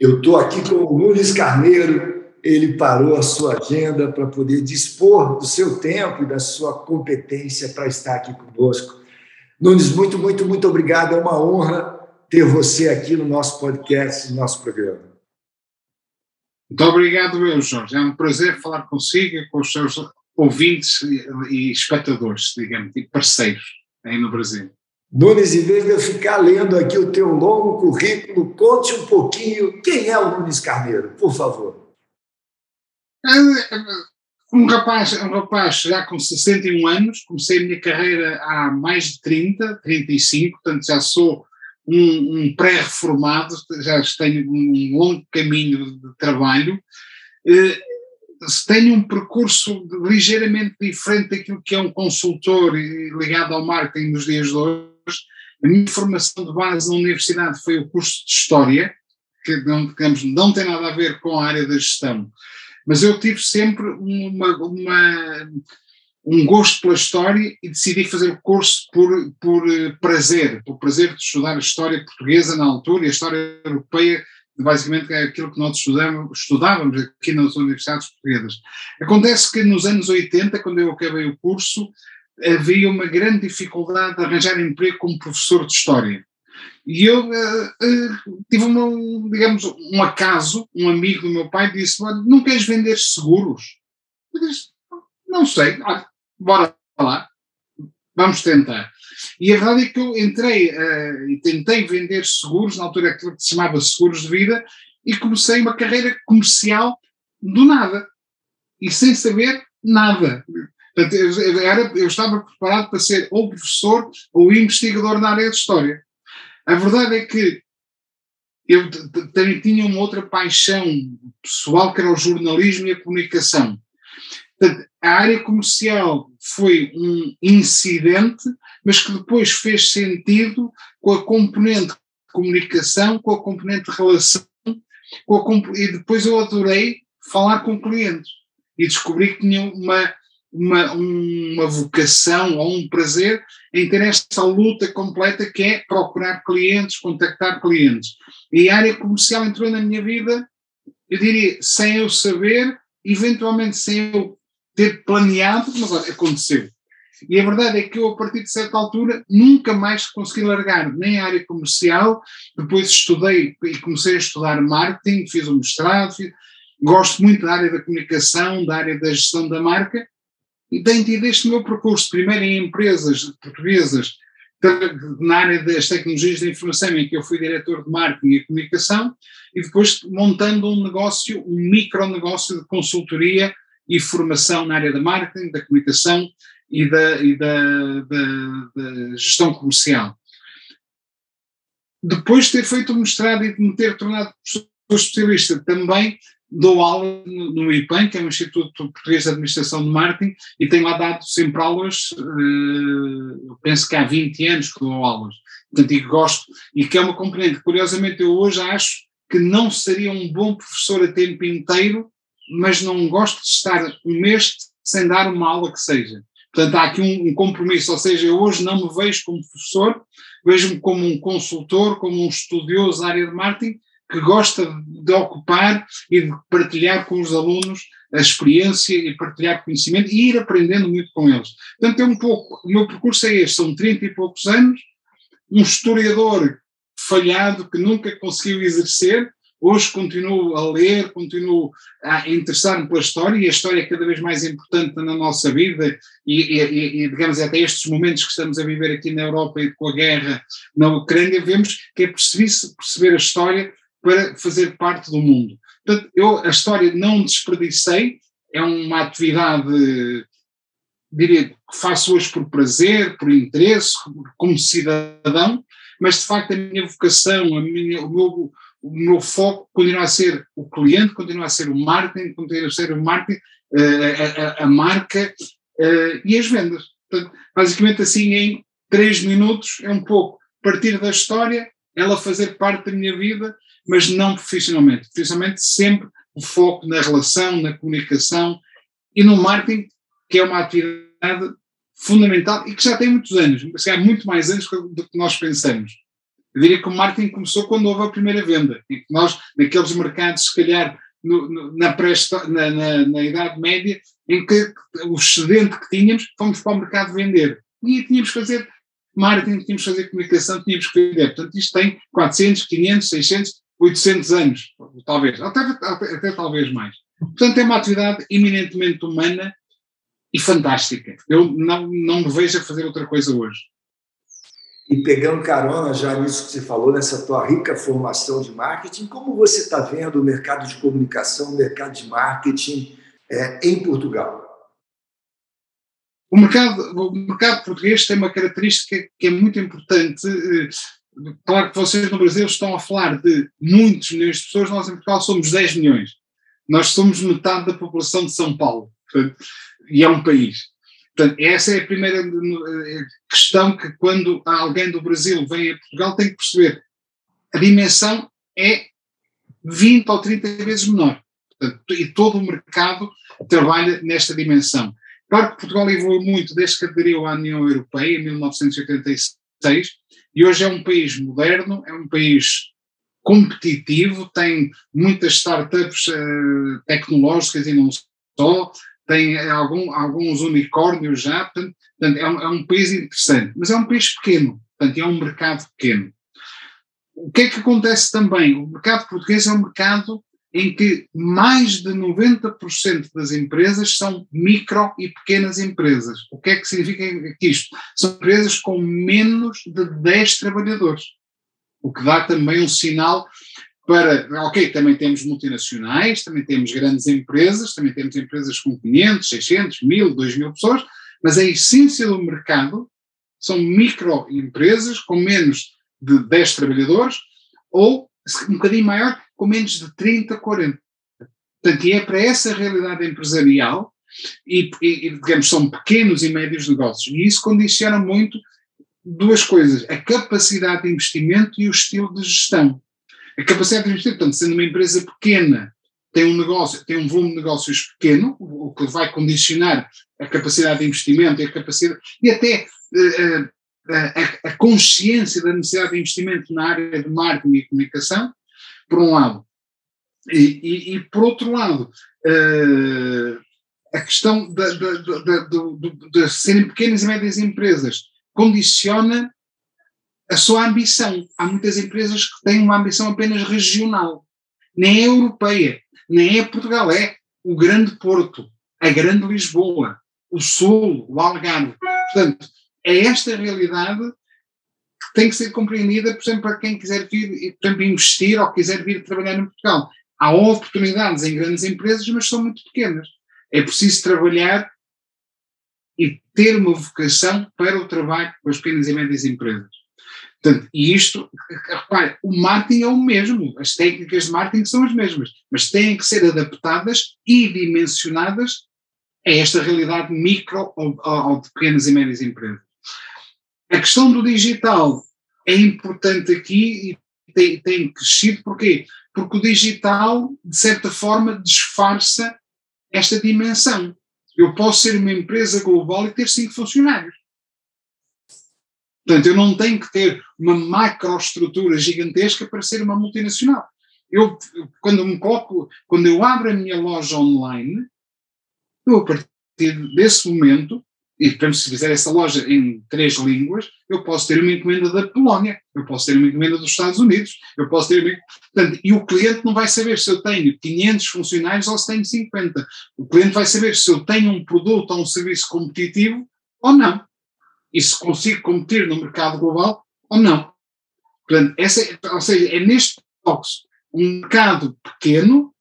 Eu estou aqui com o Nunes Carneiro, ele parou a sua agenda para poder dispor do seu tempo e da sua competência para estar aqui conosco. Nunes, muito, muito, muito obrigado. É uma honra ter você aqui no nosso podcast, no nosso programa. Muito obrigado, meu Jorge. É um prazer falar consigo e com os seus ouvintes e espectadores, digamos, e parceiros aí no Brasil. Nunes, em vez de eu ficar lendo aqui o teu longo currículo, conte um pouquinho quem é o Nunes Carneiro, por favor. É, um rapaz, um rapaz já com 61 anos, comecei a minha carreira há mais de 30, 35, portanto já sou um, um pré-reformado, já tenho um longo caminho de trabalho. Eh, tenho um percurso ligeiramente diferente daquilo que é um consultor ligado ao marketing nos dias de hoje a minha formação de base na universidade foi o curso de História, que não, digamos, não tem nada a ver com a área da gestão, mas eu tive sempre uma, uma, um gosto pela história e decidi fazer o curso por, por eh, prazer, por prazer de estudar a história portuguesa na altura e a história europeia, basicamente é aquilo que nós estudamos, estudávamos aqui nas universidades portuguesas. Acontece que nos anos 80, quando eu acabei o curso, havia uma grande dificuldade de arranjar emprego como professor de História. E eu uh, uh, tive, uma, digamos, um acaso, um amigo do meu pai disse, não queres vender seguros? Eu disse, não sei, ah, bora lá, vamos tentar. E a verdade é que eu entrei uh, e tentei vender seguros, na altura que se chamava seguros de vida, e comecei uma carreira comercial do nada, e sem saber nada. Portanto, eu, era, eu estava preparado para ser ou professor ou investigador na área de História. A verdade é que eu também tinha uma outra paixão pessoal que era o jornalismo e a comunicação. Portanto, a área comercial foi um incidente, mas que depois fez sentido com a componente de comunicação, com a componente de relação, a, e depois eu adorei falar com clientes e descobri que tinha uma uma, uma vocação ou um prazer em ter esta luta completa que é procurar clientes, contactar clientes. E a área comercial entrou na minha vida, eu diria, sem eu saber, eventualmente sem eu ter planeado, mas olha, aconteceu. E a verdade é que eu, a partir de certa altura, nunca mais consegui largar nem a área comercial. Depois estudei e comecei a estudar marketing, fiz um mestrado, fiz, gosto muito da área da comunicação, da área da gestão da marca, e tenho tido este meu percurso, primeiro em empresas portuguesas, na área das tecnologias da informação, em que eu fui diretor de marketing e comunicação, e depois montando um negócio, um micronegócio de consultoria e formação na área da marketing, da comunicação e da, e da, da, da gestão comercial. Depois de ter feito o mestrado e de me ter tornado professor especialista, também dou aula no, IPAN, que é o Instituto Português de Administração de Marketing, e tenho lá dado sempre aulas, uh, penso que há 20 anos que dou aulas, portanto, e gosto, e que é uma componente, curiosamente eu hoje acho que não seria um bom professor a tempo inteiro, mas não gosto de estar um mês sem dar uma aula que seja. Portanto, há aqui um, um compromisso, ou seja, eu hoje não me vejo como professor, vejo-me como um consultor, como um estudioso da área de marketing, que gosta de ocupar e de partilhar com os alunos a experiência e partilhar conhecimento e ir aprendendo muito com eles. Portanto, é um pouco, o meu percurso é este, são 30 e poucos anos, um historiador falhado que nunca conseguiu exercer, hoje continuo a ler, continuo a interessar-me pela história e a história é cada vez mais importante na nossa vida e, e, e, digamos, até estes momentos que estamos a viver aqui na Europa e com a guerra na Ucrânia, vemos que é preciso perceber a história para fazer parte do mundo. Portanto, eu a história não desperdicei, é uma atividade, diria, que faço hoje por prazer, por interesse, como cidadão, mas de facto a minha vocação, a minha, o, meu, o meu foco continua a ser o cliente, continua a ser o marketing, continua a ser o marketing, eh, a, a, a marca uh, e as vendas. Portanto, basicamente assim em três minutos é um pouco partir da história, ela fazer parte da minha vida mas não profissionalmente. Profissionalmente, sempre o foco na relação, na comunicação e no marketing, que é uma atividade fundamental e que já tem muitos anos, mas há muito mais anos do que nós pensamos. Eu diria que o marketing começou quando houve a primeira venda, em que nós, naqueles mercados, se calhar, no, no, na, na, na, na, Idade Média, em que o excedente que tínhamos, fomos para o mercado vender. E tínhamos que fazer marketing, tínhamos que fazer comunicação, tínhamos que vender. Portanto, isto tem 400, 500, 600, 800 anos, talvez, até, até, até talvez mais. Portanto, é uma atividade eminentemente humana e fantástica. Eu não, não me vejo a fazer outra coisa hoje. E pegando carona já nisso que você falou, nessa tua rica formação de marketing, como você está vendo o mercado de comunicação, o mercado de marketing é, em Portugal? O mercado, o mercado português tem uma característica que é muito importante. Claro que vocês no Brasil estão a falar de muitos milhões de pessoas, nós em Portugal somos 10 milhões. Nós somos metade da população de São Paulo. Portanto, e é um país. Portanto, essa é a primeira eh, questão que quando alguém do Brasil vem a Portugal tem que perceber. A dimensão é 20 ou 30 vezes menor. Portanto, e todo o mercado trabalha nesta dimensão. Claro que Portugal evoluiu muito desde que aderiu à União Europeia, em 1986, e hoje é um país moderno, é um país competitivo, tem muitas startups uh, tecnológicas e não só, tem algum, alguns unicórnios já, portanto, é, um, é, um, país interessante, mas é um país pequeno, portanto é um mercado pequeno. O que é que acontece também? O mercado português é um mercado em que mais de 90% das empresas são micro e pequenas empresas. O que é que significa isto? São empresas com menos de 10 trabalhadores, o que dá também um sinal para, ok, também temos multinacionais, também temos grandes empresas, também temos empresas com 500, 600, 1000, 2000 pessoas, mas a essência do mercado são microempresas com menos de 10 trabalhadores ou, um bocadinho maior, com menos de 30, 40. Portanto, e é para essa realidade empresarial, e, e, digamos, são pequenos e médios negócios, e isso condiciona muito duas coisas: a capacidade de investimento e o estilo de gestão. A capacidade de investir, portanto, sendo uma empresa pequena, tem um negócio, tem um volume de negócios pequeno, o que vai condicionar a capacidade de investimento e a capacidade, e até uh, a, a, consciência da necessidade de investimento na área de marketing e comunicação, por um lado. E, e, e por outro lado, uh, a questão de, de, de, de, serem pequenas e médias empresas condiciona a sua ambição. Há muitas empresas que têm uma ambição apenas regional, nem é europeia, nem é Portugal, é o Grande Porto, a Grande Lisboa, o Sul, o Algarve. Portanto, é esta realidade tem que ser compreendida, por exemplo, para quem quiser vir, por exemplo, investir ou quiser vir trabalhar em Portugal. Há oportunidades em grandes empresas, mas são muito pequenas. É preciso trabalhar e ter uma vocação para o trabalho com as pequenas e médias empresas. Portanto, e isto, repare, o marketing é o mesmo, as técnicas de marketing são as mesmas, mas têm que ser adaptadas e dimensionadas a esta realidade micro ou, ou de pequenas e médias empresas. A questão do digital é importante aqui e tem, tem crescido, porquê? Porque o digital, de certa forma, disfarça esta dimensão. Eu posso ser uma empresa global e ter cinco funcionários. Portanto, eu não tenho que ter uma macroestrutura gigantesca para ser uma multinacional. Eu, quando me coloco, quando eu abro a minha loja online, eu a partir desse momento, e portanto, se fizer essa loja em três línguas, eu posso ter uma encomenda da Polónia, eu posso ter uma encomenda dos Estados Unidos, eu posso ter uma, portanto, e o cliente não vai saber se eu tenho 500 funcionários ou se tenho 50. O cliente vai saber se eu tenho um produto ou um serviço competitivo ou não e se consigo competir no mercado global ou não. Portanto, essa, ou seja, é neste box um mercado pequeno,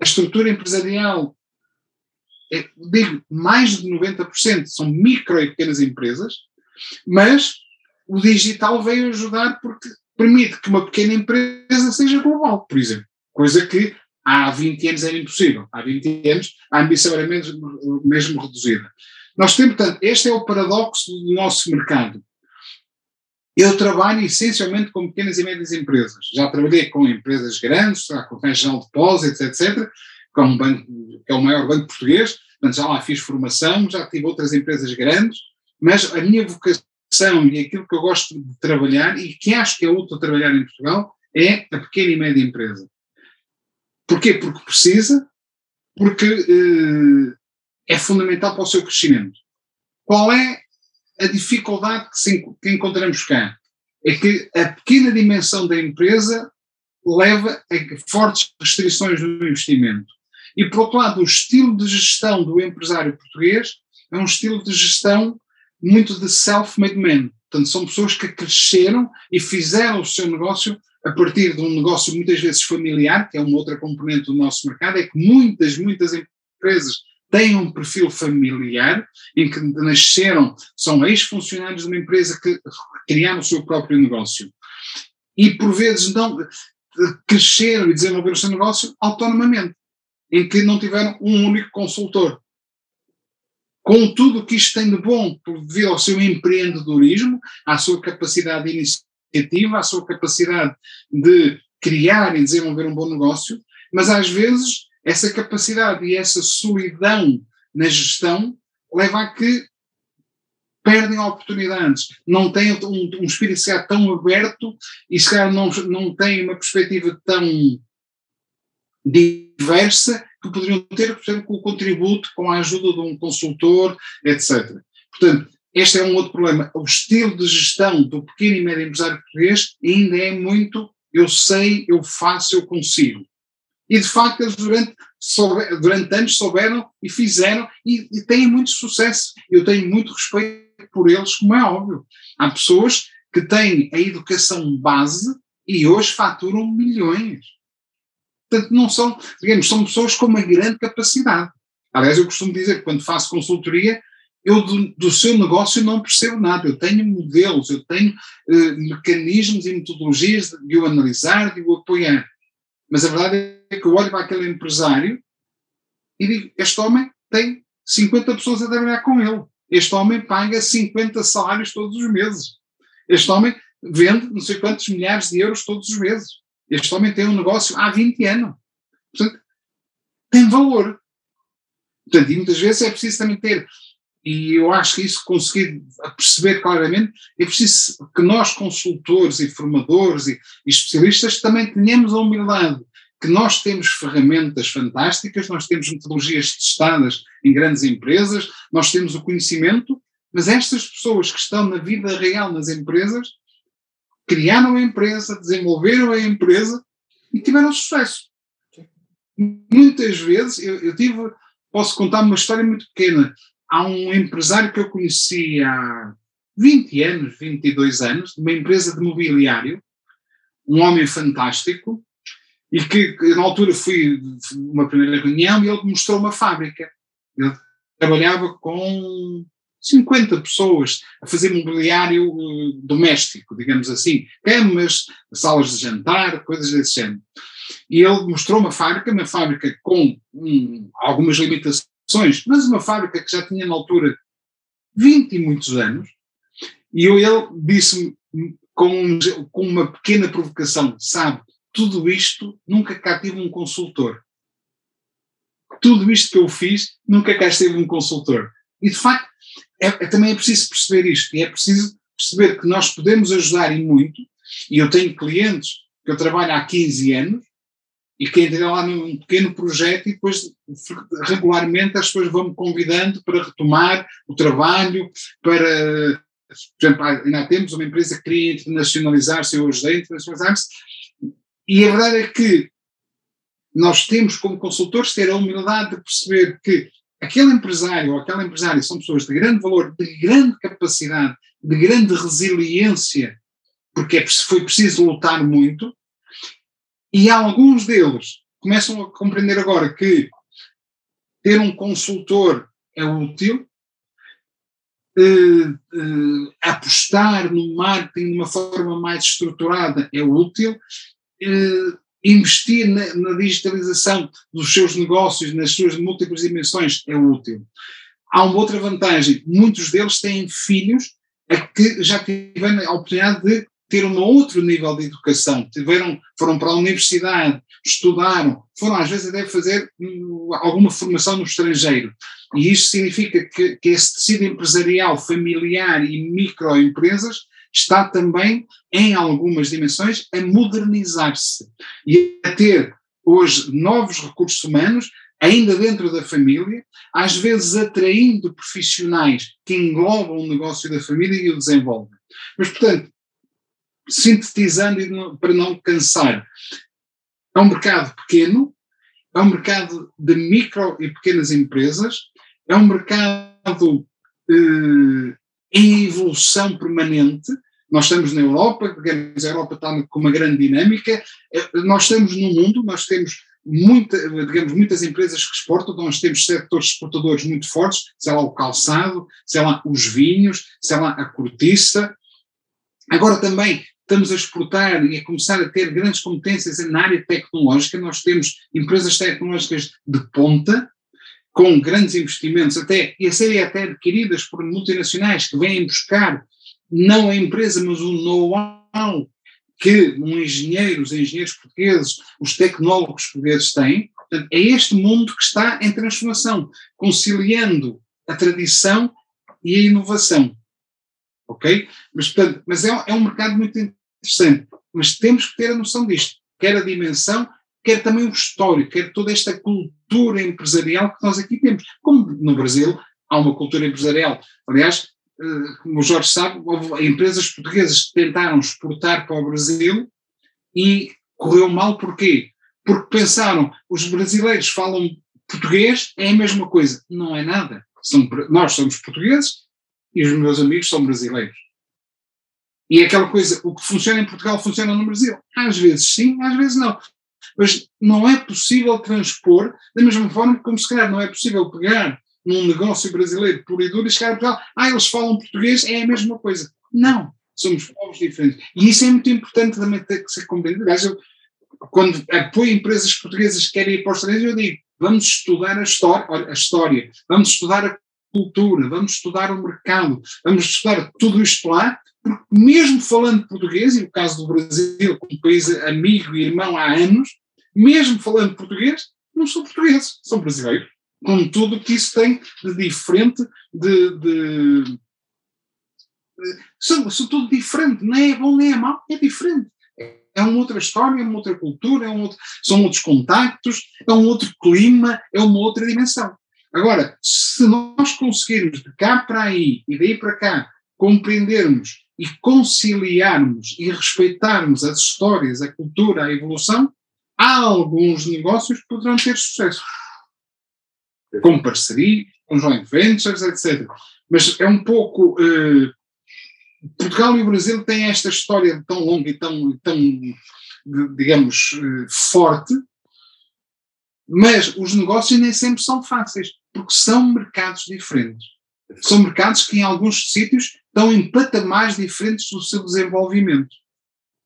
a estrutura empresarial, é, digo, mais de 90% são micro e pequenas empresas, mas o digital veio ajudar porque permite que uma pequena empresa seja global, por exemplo, coisa que há 20 anos era impossível. Há 20 anos a ambição era mesmo, mesmo reduzida. Nós temos, portanto, este é o paradoxo do nosso mercado. Eu trabalho essencialmente com pequenas e médias empresas. Já trabalhei com empresas grandes, com National Deposits, etc., com um banco, que é o maior banco português, portanto, já lá fiz formação, já tive outras empresas grandes, mas a minha vocação e aquilo que eu gosto de trabalhar e que acho que é útil trabalhar em Portugal é a pequena e média empresa. Porquê? Porque precisa, porque eh, é fundamental para o seu crescimento. Qual é a dificuldade que, se, que encontramos cá? É que a pequena dimensão da empresa leva a fortes restrições no investimento. E, por outro lado, o estilo de gestão do empresário português é um estilo de gestão muito de self-made man. Portanto, são pessoas que cresceram e fizeram o seu negócio a partir de um negócio muitas vezes familiar, que é uma outra componente do nosso mercado, é que muitas, muitas empresas têm um perfil familiar, em que nasceram, são ex-funcionários de uma empresa que criaram o seu próprio negócio. E por vezes não cresceram e desenvolveram o seu negócio autonomamente, em que não tiveram um único consultor. Com tudo o que isto tem de bom, devido ao seu empreendedorismo, à sua capacidade de iniciativa, à sua capacidade de criar e desenvolver um bom negócio, mas às vezes essa capacidade e essa solidão na gestão leva a que perdem oportunidades, não têm um, um espírito se calhar tão aberto e se calhar não, não têm uma perspectiva tão diversa que poderiam ter, por exemplo, com o contributo, com a ajuda de um consultor, etc. Portanto, este é um outro problema. O estilo de gestão do pequeno e médio empresário português ainda é muito eu sei, eu faço, eu consigo. E de facto eles durante, durante anos souberam e fizeram e, e têm muito sucesso. Eu tenho muito respeito por eles, como é óbvio. Há pessoas que têm a educação base e hoje faturam milhões. Portanto, não são, digamos, são pessoas com uma grande capacidade. Aliás, eu costumo dizer que quando faço consultoria, eu do, do seu negócio não percebo nada. Eu tenho modelos, eu tenho eh, mecanismos e metodologias de o analisar, de o apoiar. Mas a verdade é que eu olho para aquele empresário e digo: este homem tem 50 pessoas a trabalhar com ele. Este homem paga 50 salários todos os meses. Este homem vende não sei quantos milhares de euros todos os meses. Este homem tem um negócio há 20 anos. Portanto, tem valor. Portanto, e muitas vezes é preciso também ter, e eu acho que isso conseguir perceber claramente, é preciso que nós, consultores e formadores e, e especialistas, também tenhamos a humildade que nós temos ferramentas fantásticas, nós temos metodologias testadas em grandes empresas, nós temos o conhecimento, mas estas pessoas que estão na vida real nas empresas criaram a empresa, desenvolveram a empresa e tiveram sucesso. Muitas vezes, eu, eu tive, posso contar uma história muito pequena. Há um empresário que eu conheci há 20 anos, 22 anos, de uma empresa de mobiliário, um homem fantástico, e que na altura fui uma primeira reunião e ele mostrou uma fábrica. Ele trabalhava com 50 pessoas a fazer mobiliário uh, doméstico, digamos assim, camas, salas de jantar, coisas desse género. E ele mostrou uma fábrica, uma fábrica com um, algumas limitações, mas uma fábrica que já tinha na altura 20 e muitos anos, e ele disse-me com, com uma pequena provocação, sabe, tudo isto nunca cá tive um consultor. Tudo isto que eu fiz, nunca cá esteve um consultor. E de facto, é, é, também é preciso perceber isto, e é preciso perceber que nós podemos ajudar e muito, e eu tenho clientes que eu trabalho há 15 anos, e que entrei lá num pequeno projeto e depois regularmente as pessoas vão-me convidando para retomar o trabalho, para, por exemplo, ainda temos uma empresa que queria internacionalizar-se, eu ajudei a internacionalizar-se, e a verdade é que nós temos como consultores ter a humildade de perceber que aquele empresário ou aquela empresária são pessoas de grande valor, de grande capacidade, de grande resiliência, porque é, foi preciso lutar muito, e alguns deles começam a compreender agora que ter um consultor é útil, uh, uh, apostar no marketing de uma forma mais estruturada é útil, uh, investir na, na, digitalização dos seus negócios, nas suas múltiplas dimensões, é útil. Há uma outra vantagem: muitos deles têm filhos a que já tiveram a oportunidade de ter um outro nível de educação, tiveram, foram para a universidade, estudaram, foram às vezes até fazer hum, alguma formação no estrangeiro. E isto significa que, que esse tecido empresarial familiar e microempresas está também, em algumas dimensões, a modernizar-se e a ter hoje novos recursos humanos, ainda dentro da família, às vezes atraindo profissionais que englobam o negócio da família e o desenvolvem. Mas, portanto, sintetizando para não cansar, é um mercado pequeno, é um mercado de micro e pequenas empresas, é um mercado eh, em evolução permanente. Nós estamos na Europa, digamos, a Europa está com uma grande dinâmica, eh, nós estamos no mundo, nós temos muita, digamos, muitas empresas que exportam, nós temos setores exportadores muito fortes, sei lá o calçado, sei lá os vinhos, sei lá a cortiça. Agora também estamos a exportar e a começar a ter grandes competências na área tecnológica, nós temos empresas tecnológicas de ponta, com grandes investimentos, até, e a serem até adquiridas por multinacionais que vêm buscar não a empresa, mas o know-how que um engenheiro, os engenheiros portugueses, os tecnólogos portugueses têm. Portanto, é este mundo que está em transformação, conciliando a tradição e a inovação. Ok? Mas, portanto, mas é, é um mercado muito interessante. Mas temos que ter a noção disto, quer a dimensão, quer também o histórico, quer toda esta cultura empresarial que nós aqui temos. Como no Brasil há uma cultura empresarial. Aliás, eh, como o Jorge sabe, houve empresas portuguesas que tentaram exportar para o Brasil e correu mal porquê? Porque pensaram, os brasileiros falam português, é a mesma coisa. Não é nada. São, nós somos portugueses e os meus amigos são brasileiros. E é aquela coisa, o que funciona em Portugal funciona no Brasil. Às vezes sim, às vezes não. Mas não é possível transpor, da mesma forma como se calhar não é possível pegar num negócio brasileiro puro e duro e chegar a Portugal, ah, eles falam português, é a mesma coisa. Não, somos povos diferentes. E isso é muito importante também ter que ser compreendido. Aliás, eu, quando apoio empresas portuguesas que querem ir para os Estados eu digo, vamos estudar a história, a história, vamos estudar a cultura, vamos estudar o mercado, vamos estudar tudo isto lá, porque mesmo falando português, e no caso do Brasil, como país amigo e irmão há anos, mesmo falando português, não são portugueses, são brasileiros, com tudo que isso tem de diferente, de, de, são, são tudo diferente, não é bom nem é mau, é diferente. É uma outra história, é uma outra cultura, é um outro, são outros contactos, é um outro clima, é uma outra dimensão. Agora, se nós conseguirmos de cá para aí e daí para cá compreendermos e conciliarmos e respeitarmos as histórias, a cultura, a evolução, há alguns negócios que poderão ter sucesso. Com parceria, com joint ventures, etc. Mas é um pouco. Eh, Portugal e o Brasil têm esta história tão longa e tão, tão digamos, eh, forte, mas os negócios nem sempre são fáceis porque são mercados diferentes. São mercados que, em alguns sítios, estão em patamares diferentes do seu desenvolvimento.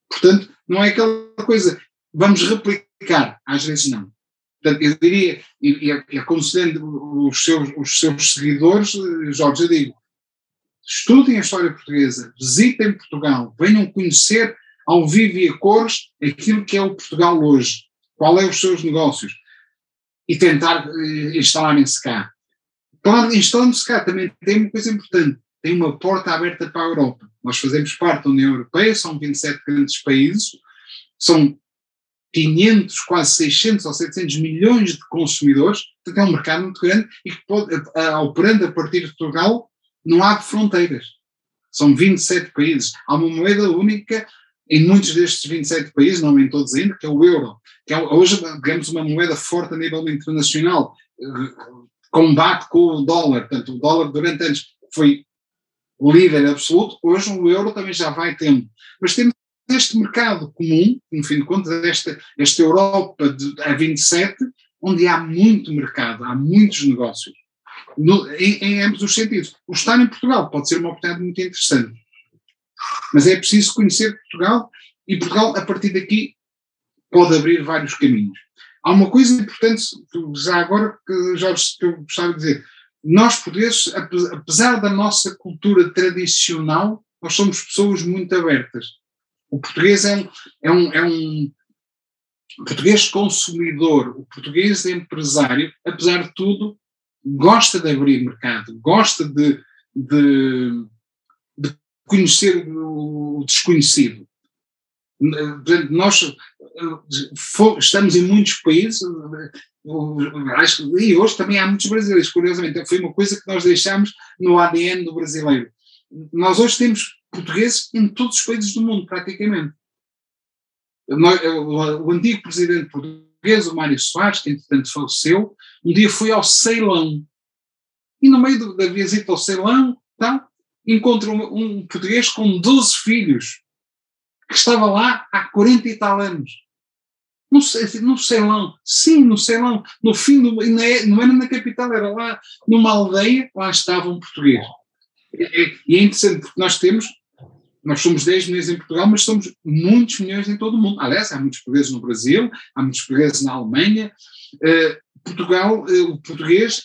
Portanto, não é aquela coisa, vamos replicar, às vezes não. Portanto, eu diria, e, e aconselhando os seus, os seus seguidores, Jorge, eu digo, estudem a história portuguesa, visitem Portugal, venham conhecer ao vivo e a cores aquilo que é o Portugal hoje, qual é os seus negócios, e tentar uh, instalarem-se cá. Claro, instalando-se cá também tem uma coisa importante, tem uma porta aberta para a Europa. Nós fazemos parte da União Europeia, são 27 grandes países, são 500, quase 600 ou 700 milhões de consumidores, portanto é um mercado muito grande e que pode, operando a partir de Portugal, não há fronteiras. São 27 países. Há uma moeda única em muitos destes 27 países, não em todos ainda, que é o euro, que é hoje, digamos, uma moeda forte a nível internacional, combate com o dólar, portanto, o dólar durante anos foi líder absoluto, hoje o euro também já vai tendo. Mas temos este mercado comum, no fim de contas, esta, esta Europa de, a 27, onde há muito mercado, há muitos negócios, no, em, em ambos os sentidos. O estar em Portugal pode ser uma oportunidade muito interessante. Mas é preciso conhecer Portugal e Portugal, a partir daqui, pode abrir vários caminhos. Há uma coisa importante, já agora, que já que eu gostava de dizer. Nós, portugueses, apesar da nossa cultura tradicional, nós somos pessoas muito abertas. O português é um, é um, é um português consumidor, o português empresário, apesar de tudo, gosta de abrir mercado, gosta de, de, de conhecer o desconhecido. Nós estamos em muitos países, acho, e hoje também há muitos brasileiros, curiosamente, foi uma coisa que nós deixámos no ADN do brasileiro. Nós hoje temos portugueses em todos os países do mundo, praticamente. O antigo presidente português, o Mário Soares, que entretanto faleceu, um dia foi ao Ceilão. E no meio da visita ao Ceilão, tá, encontra um, português com 12 filhos, que estava lá há 40 e tal anos. No, no Ceilão, sim, no Ceilão, no fim, do, não era na capital, era lá numa aldeia, lá estava um português. E é interessante porque nós temos nós somos 10 milhões em Portugal, mas somos muitos milhões em todo o mundo. Aliás, há muitos portugueses no Brasil, há muitos portugueses na Alemanha. Uh, Portugal, uh, o português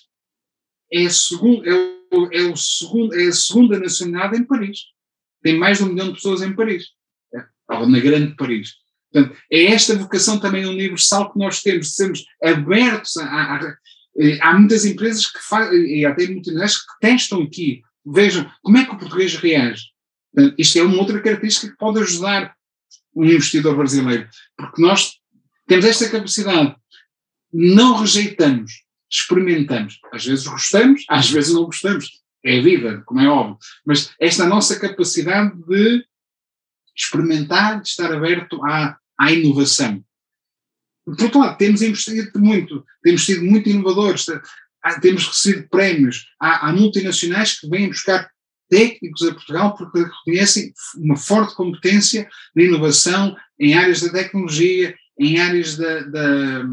é, segundo, é, o, é, o segundo, é a segunda nacionalidade em Paris. Tem mais de um milhão de pessoas em Paris, é, ou na grande Paris. Portanto, é esta vocação também universal que nós temos, de sermos abertos a, a eh, há muitas empresas que fazem, e até multinacionais que testam aqui, vejam como é que o português reage isto é uma outra característica que pode ajudar o investidor brasileiro, porque nós temos esta capacidade, não rejeitamos, experimentamos. Às vezes gostamos, às vezes não gostamos. É a vida, como é óbvio. Mas esta nossa capacidade de experimentar, de estar aberto à, à inovação. Por outro lado, temos investido muito, temos sido muito inovadores, temos recebido prémios. Há, há multinacionais que vêm buscar técnicos a Portugal porque reconhecem uma forte competência de inovação em áreas da tecnologia, em áreas da, da,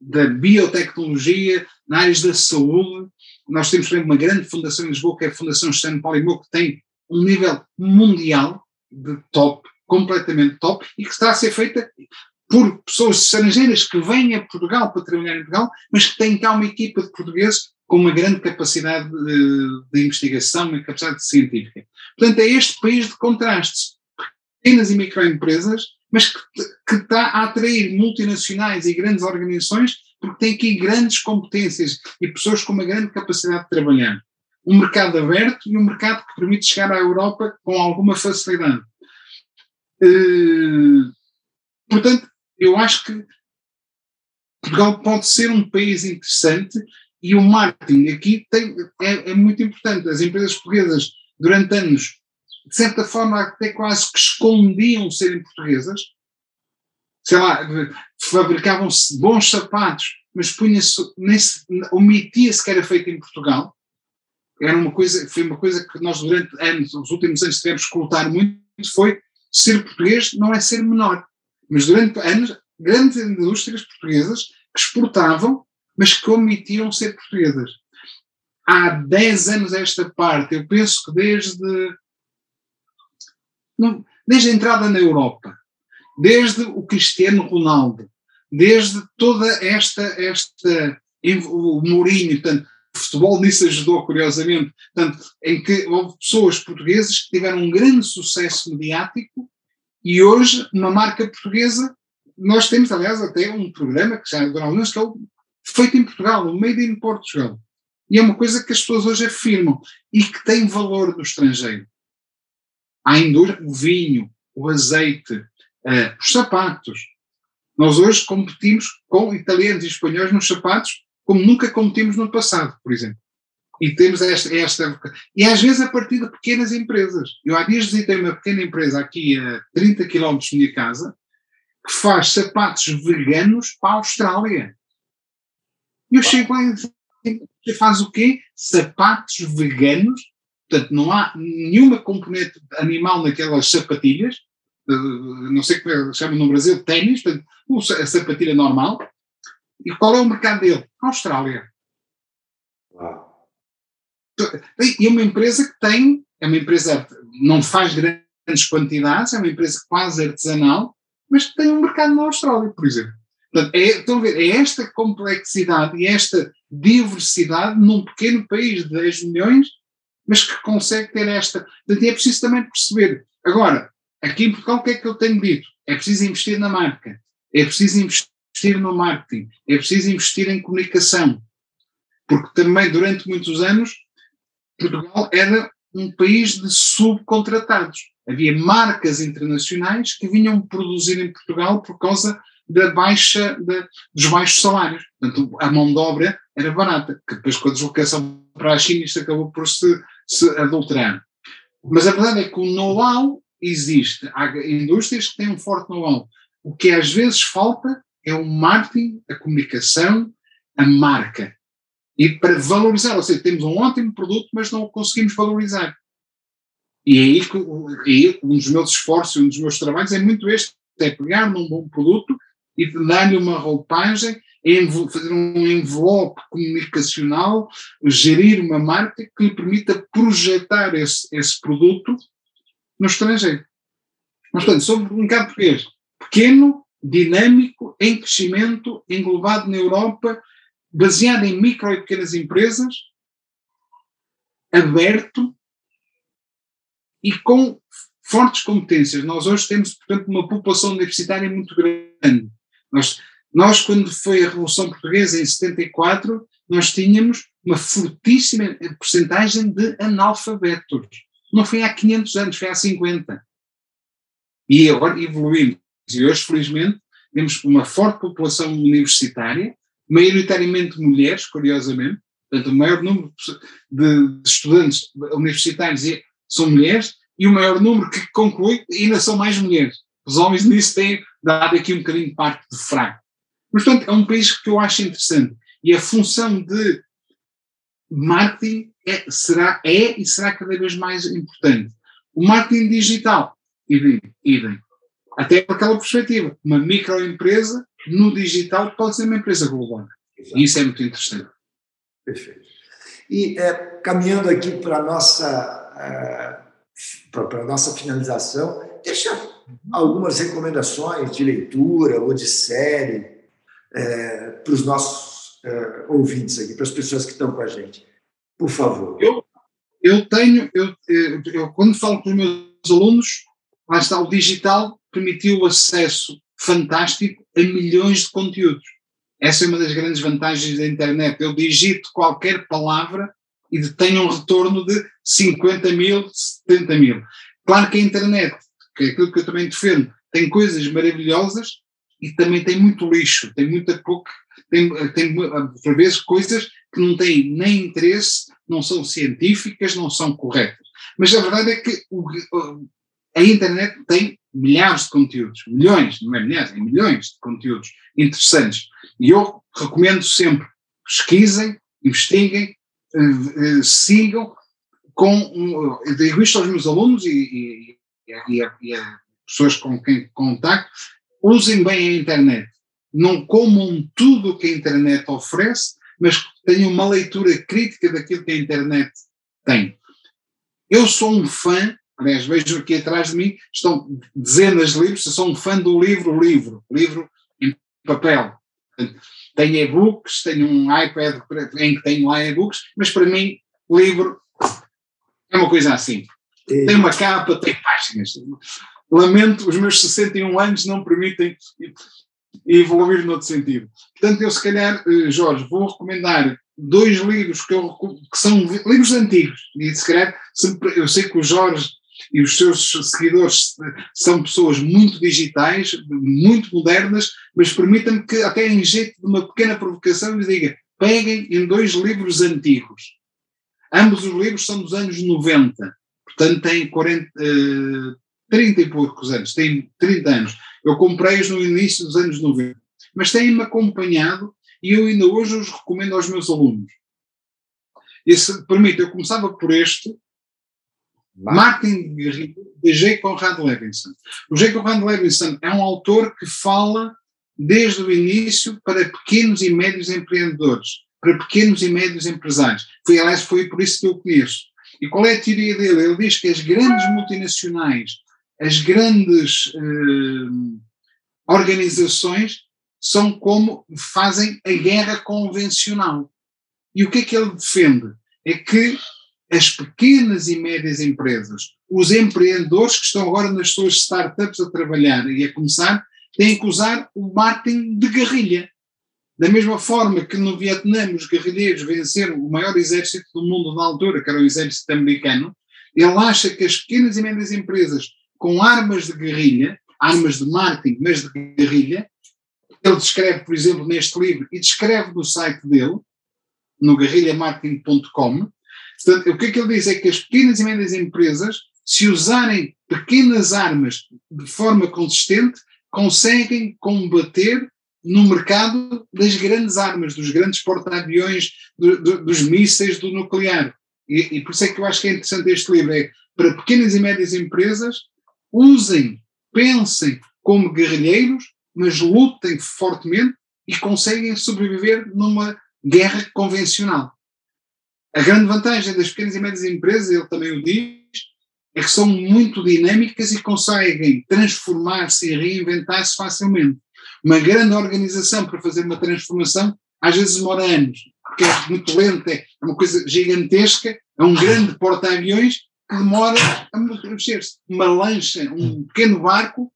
da biotecnologia, na áreas da saúde. Nós temos também uma grande fundação em Lisboa, que é a Fundação Estano Palimou, que tem um nível mundial de top, completamente top, e que está a ser feita por pessoas estrangeiras que vêm a Portugal para trabalhar em Portugal, mas que têm cá uma equipa de portugueses com uma grande capacidade de, de investigação, uma capacidade científica. Portanto, é este país de contrastes, pequenas e microempresas, mas que, que está a atrair multinacionais e grandes organizações porque tem aqui grandes competências e pessoas com uma grande capacidade de trabalhar. Um mercado aberto e um mercado que permite chegar à Europa com alguma facilidade. Uh, portanto, eu acho que Portugal pode ser um país interessante e o marketing aqui tem, é, é, muito importante. As empresas portuguesas, durante anos, de certa forma, até quase que escondiam serem portuguesas. Sei lá, fabricavam-se bons sapatos, mas omitia-se que era feito em Portugal. Era uma coisa, foi uma coisa que nós durante anos, os últimos anos tivemos que lutar muito, foi ser português não é ser menor. Mas durante anos, grandes indústrias portuguesas que exportavam, mas que omitiam ser portuguesas. Há 10 anos esta parte, eu penso que desde, desde a entrada na Europa, desde o Cristiano Ronaldo, desde toda esta, esta o Mourinho, portanto, o futebol nisso ajudou curiosamente, portanto, em que houve pessoas portuguesas que tiveram um grande sucesso mediático e hoje, uma marca portuguesa, nós temos, aliás, até um programa que já durante alguns que é o feito em Portugal, o Made in Portugal. E é uma coisa que as pessoas hoje afirmam e que tem valor no estrangeiro. A indústria, o vinho, o azeite, uh, os sapatos. Nós hoje competimos com italianos e espanhóis nos sapatos como nunca competimos no passado, por exemplo. E temos esta, esta. E às vezes a partir de pequenas empresas. Eu há dias visitei uma pequena empresa aqui a 30 km da minha casa que faz sapatos veganos para a Austrália. E eu chego lá e faz o quê? Sapatos veganos, portanto não há nenhuma componente animal naquelas sapatilhas, não sei como é, chamam no Brasil, ténis, portanto, a sapatilha normal. E qual é o mercado dele? A Austrália. E é uma empresa que tem, é uma empresa não faz grandes quantidades, é uma empresa quase artesanal, mas que tem um mercado na Austrália, por exemplo. Portanto, é, estão a ver, é esta complexidade e esta diversidade num pequeno país de 10 milhões, mas que consegue ter esta. Portanto, é preciso também perceber. Agora, aqui em Portugal, o que é que eu tenho dito? É preciso investir na marca, é preciso investir no marketing, é preciso investir em comunicação, porque também durante muitos anos Portugal era um país de subcontratados. Havia marcas internacionais que vinham produzir em Portugal por causa da baixa, de, dos baixos salários. Portanto, a mão de obra era barata, que depois com a deslocação para a China isto acabou por se, se adulterar. Mas a verdade é que o know-how existe. Há indústrias que têm um forte know-how. O que às vezes falta é o marketing, a comunicação, a marca. E para valorizar, ou seja, temos um ótimo produto, mas não o conseguimos valorizar. E é que aí, um dos meus esforços, um dos meus trabalhos é muito este, é pegar num bom produto e dar-lhe uma roupagem, fazer um envelope comunicacional, gerir uma marca que lhe permita projetar esse, esse produto no estrangeiro. Mas, portanto, sobre o mercado português, pequeno, dinâmico, em crescimento, englobado na Europa, baseado em micro e pequenas empresas, aberto e com fortes competências. Nós hoje temos, portanto, uma população universitária muito grande. Nós, nós quando foi a Revolução Portuguesa, em 74, nós tínhamos uma fortíssima porcentagem de analfabetos. Não foi há 500 anos, foi há 50. E agora evoluímos. E hoje, felizmente, temos uma forte população universitária, maioritariamente mulheres, curiosamente, portanto, o maior número de estudantes universitários são mulheres, e o maior número que conclui ainda são mais mulheres. Os homens nisso têm dado aqui um bocadinho de parte de fraco. Mas, portanto, é um país que eu acho interessante. E a função de marketing é, será, é e será cada vez mais importante. O marketing digital, idem, idem. Até por aquela perspectiva, uma microempresa no digital pode ser uma empresa global. Exato. E isso é muito interessante. Perfeito. E é, caminhando aqui para a nossa, é, para nossa finalização, deixa algumas recomendações de leitura ou de série é, para os nossos é, ouvintes aqui, para as pessoas que estão com a gente. Por favor. Eu, eu tenho, eu, eu, eu quando falo com os meus alunos, lá está, o digital permitiu acesso fantástico a milhões de conteúdos. Essa é uma das grandes vantagens da internet. Eu digito qualquer palavra e tenho um retorno de 50 mil, 70 mil. Claro que a internet, que é aquilo que eu também defendo, tem coisas maravilhosas e também tem muito lixo, tem muita pouca, tem, tem por vezes coisas que não têm nem interesse, não são científicas, não são corretas. Mas a verdade é que o, a internet tem milhares de conteúdos, milhões, não é milhares, é milhões de conteúdos interessantes. E eu recomendo sempre, pesquisem, investiguem, uh, uh, sigam, com, uh, digo isto aos meus alunos e, e, e, a, e, a, pessoas com quem contacto, usem bem a internet. Não comam tudo o que a internet oferece, mas tenham uma leitura crítica daquilo que a internet tem. Eu sou um fã Aliás, vejo aqui atrás de mim, estão dezenas de livros, eu sou um fã do livro, livro, livro em papel. Tenho e-books, tenho um iPad em que tenho lá e-books, mas para mim, livro é uma coisa assim. Tem uma capa, tem páginas. Lamento, os meus 61 anos não permitem evoluir noutro sentido. Portanto, eu se calhar, eh, Jorge, vou recomendar dois livros que, eu, que são livros antigos, e se calhar, eu sei que o Jorge e os seus seguidores são pessoas muito digitais, muito modernas, mas permita-me que, até em jeito de uma pequena provocação, lhes diga: peguem em dois livros antigos. Ambos os livros são dos anos 90, portanto têm 40, uh, 30 e poucos anos, têm 30 anos. Eu comprei-os no início dos anos 90, mas têm-me acompanhado e eu ainda hoje os recomendo aos meus alunos. E se permite, eu começava por este, Martin de J. Conrad Levinson. O J. Conrad Levinson é um autor que fala desde o início para pequenos e médios empreendedores, para pequenos e médios empresários. Foi, aliás, foi por isso que eu conheço. E qual é a teoria dele? Ele diz que as grandes multinacionais, as grandes eh, organizações, são como fazem a guerra convencional. E o que é que ele defende? É que as pequenas e médias empresas, os empreendedores que estão agora nas suas startups a trabalhar e a começar têm que usar o marketing de guerrilha. Da mesma forma que no Vietnã os guerrilheiros venceram o maior exército do mundo na altura, que era o exército americano, ele acha que as pequenas e médias empresas com armas de guerrilha, armas de marketing, mas de guerrilha, ele descreve, por exemplo, neste livro, e descreve no site dele, no guerrilhamarketing.com. O que é que ele diz é que as pequenas e médias empresas, se usarem pequenas armas de forma consistente, conseguem combater no mercado das grandes armas, dos grandes porta-aviões, do, do, dos mísseis, do nuclear. E, e, por isso é que eu acho que é interessante este livro, é para pequenas e médias empresas, usem, pensem como guerrilheiros, mas lutem fortemente e conseguem sobreviver numa guerra convencional. A grande vantagem das pequenas e médias empresas, ele também o diz, é que são muito dinâmicas e conseguem transformar-se e reinventar-se facilmente. Uma grande organização para fazer uma transformação às vezes demora anos, porque é muito lenta, é uma coisa gigantesca, é um grande porta-aviões que demora a mexer-se. Uma lancha, um pequeno barco,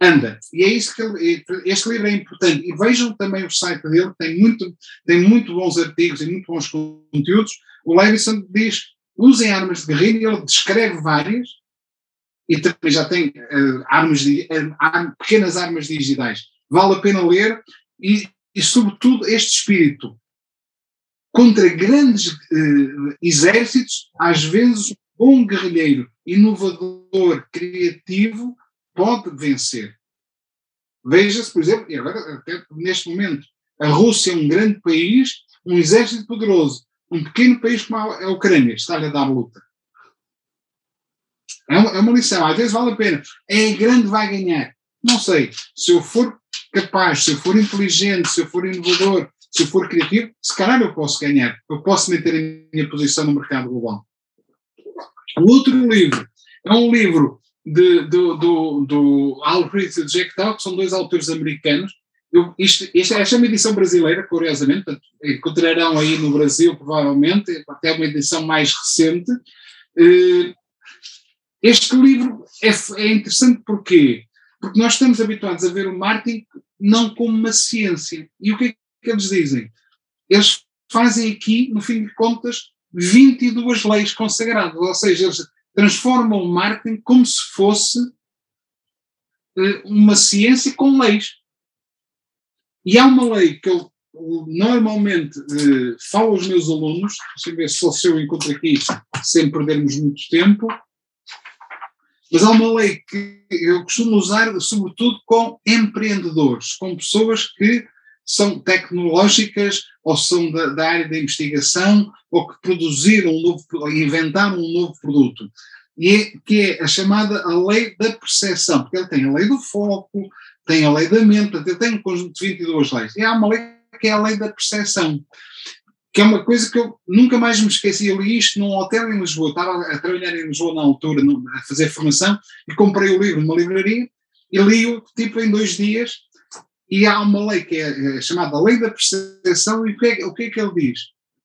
anda. E é isso que ele, este livro é importante. E vejam também o site dele, tem muito, tem muito bons artigos e muito bons conteúdos. O Levison diz usem armas de guerrilha, ele descreve várias, e também já tem uh, armas uh, pequenas armas digitais. Vale a pena ler e, e sobretudo, este espírito. Contra grandes uh, exércitos, às vezes, um guerrilheiro inovador, criativo, pode vencer. Veja-se, por exemplo, e agora, até neste momento, a Rússia é um grande país, um exército poderoso, um pequeno país como a Ucrânia está-lhe a dar luta. É uma, é uma, lição, às vezes vale a pena. É grande, vai ganhar. Não sei. Se eu for capaz, se eu for inteligente, se eu for inovador, se eu for criativo, se calhar eu posso ganhar. Eu posso manter a minha posição no mercado global. O outro livro é um livro de, do, do, do Alfred Jack que são dois autores americanos, eu, isto, isto, esta é uma edição brasileira, curiosamente, encontrarão aí no Brasil, provavelmente, até uma edição mais recente. Eh, este livro é, é interessante porquê? Porque nós estamos habituados a ver o marketing não como uma ciência. E o que é que eles dizem? Eles fazem aqui, no fim de contas, 22 leis consagradas, ou seja, eles transformam o marketing como se fosse eh, uma ciência com leis. E há uma lei que eu normalmente eh, falo aos meus alunos, deixa eu ver se eu encontro aqui sem perdermos muito tempo, mas há uma lei que eu costumo usar sobretudo com empreendedores, com pessoas que são tecnológicas ou são da, da área da investigação ou que produziram um novo, inventaram um novo produto. E é, que é a chamada a lei da percepção, porque ele tem a lei do foco, tem a lei da mente, portanto, tem um conjunto de 22 leis. E há uma lei que é a lei da percepção, que é uma coisa que eu nunca mais me esqueci. Eu li isto num hotel em Lisboa, estava a trabalhar em Lisboa na altura, a fazer formação, e comprei o livro numa livraria e li-o tipo em dois dias. E há uma lei que é, é chamada Lei da Percepção, e o que, é, o que é que ele diz?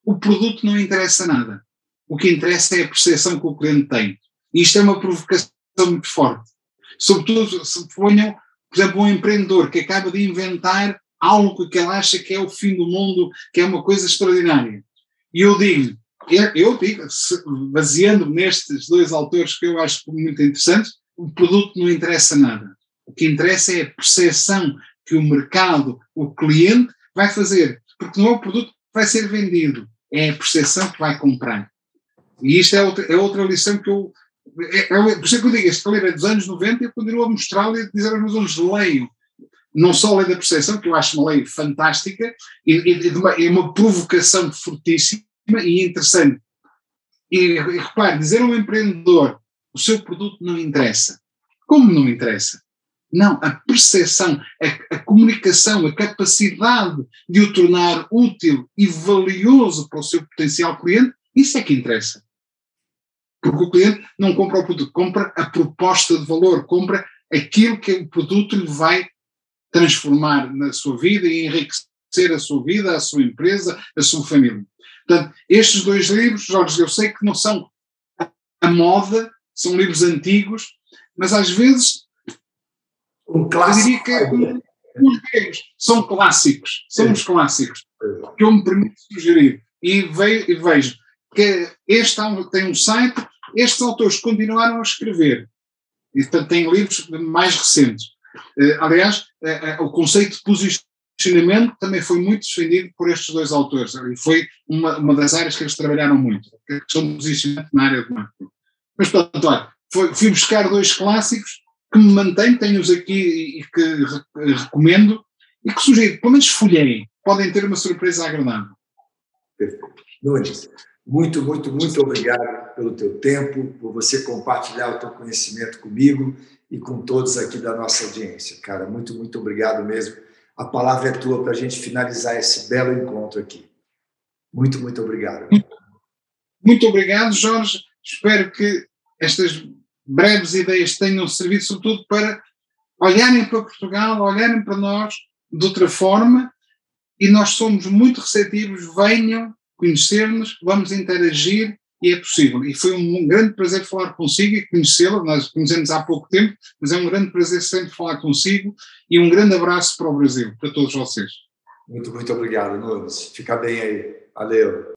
O produto não interessa nada. O que interessa é a percepção que o cliente tem. E isto é uma provocação muito forte. Sobretudo, se ponham por exemplo, um empreendedor que acaba de inventar algo que ele acha que é o fim do mundo, que é uma coisa extraordinária. E eu digo, eu digo, baseando-me nestes dois autores que eu acho muito interessantes, o produto não interessa nada. O que interessa é a percepção que o mercado, o cliente, vai fazer. Porque não é o produto que vai ser vendido, é a percepção que vai comprar. E isto é outra, é outra lição que eu é, é, por isso é que eu digo, este livro é dos anos 90 e eu continuo a mostrar-lhe e a dizer aos meus alunos, leiam. Não só a lei da percepção, que eu acho uma lei fantástica e, e, e uma, uma, provocação fortíssima e interessante. E, e repare, dizer a um empreendedor, o seu produto não interessa. Como não interessa? Não, a percepção, a, a, comunicação, a capacidade de o tornar útil e valioso para o seu potencial cliente, isso é que interessa. Porque o cliente não compra o produto, compra a proposta de valor, compra aquilo que o produto lhe vai transformar na sua vida e enriquecer a sua vida, a sua empresa, a sua família. Portanto, estes dois livros, Jorge, eu sei que não são a moda, são livros antigos, mas às vezes um clássico. eu diria que é os são clássicos, são os clássicos que eu me permito sugerir e, e vejo que este tem um site, estes autores continuaram a escrever e portanto têm livros mais recentes. Uh, aliás, uh, uh, o conceito de posicionamento também foi muito defendido por estes dois autores e foi uma, uma das áreas que eles trabalharam muito, que são posicionamento na área de marketing. Mas, portanto, olha, fui buscar dois clássicos que me mantenho, tenho-os aqui e que re, recomendo e que sugiro, pelo menos folheiem, podem ter uma surpresa agradável. Perfeito. Nunes, muito, muito, muito obrigado pelo teu tempo, por você compartilhar o teu conhecimento comigo e com todos aqui da nossa audiência. Cara, muito, muito obrigado mesmo. A palavra é tua para a gente finalizar esse belo encontro aqui. Muito, muito obrigado. Muito obrigado, Jorge. Espero que estas breves ideias tenham servido, sobretudo, para olharem para Portugal, olharem para nós de outra forma, e nós somos muito receptivos. Venham conhecer-nos, vamos interagir e é possível. E foi um, grande prazer falar consigo e conhecê-la. Nós conhecemos há pouco tempo, mas é um grande prazer sempre falar consigo e um grande abraço para o Brasil, para todos vocês. Muito, muito obrigado, Nunes. Fica bem aí. Valeu.